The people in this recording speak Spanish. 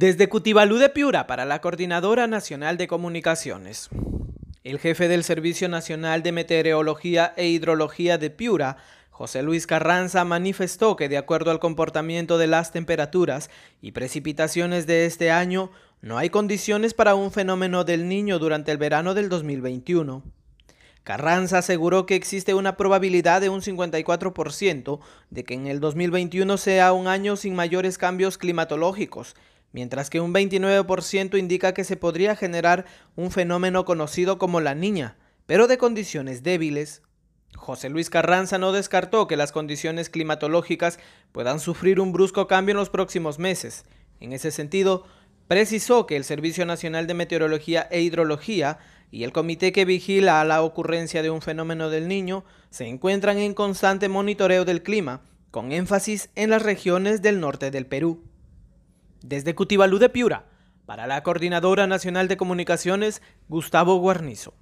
Desde Cutibalú de Piura para la Coordinadora Nacional de Comunicaciones. El jefe del Servicio Nacional de Meteorología e Hidrología de Piura, José Luis Carranza, manifestó que de acuerdo al comportamiento de las temperaturas y precipitaciones de este año, no hay condiciones para un fenómeno del niño durante el verano del 2021. Carranza aseguró que existe una probabilidad de un 54% de que en el 2021 sea un año sin mayores cambios climatológicos mientras que un 29% indica que se podría generar un fenómeno conocido como la niña, pero de condiciones débiles. José Luis Carranza no descartó que las condiciones climatológicas puedan sufrir un brusco cambio en los próximos meses. En ese sentido, precisó que el Servicio Nacional de Meteorología e Hidrología y el comité que vigila la ocurrencia de un fenómeno del niño se encuentran en constante monitoreo del clima, con énfasis en las regiones del norte del Perú. Desde Cutibalú de Piura, para la Coordinadora Nacional de Comunicaciones, Gustavo Guarnizo.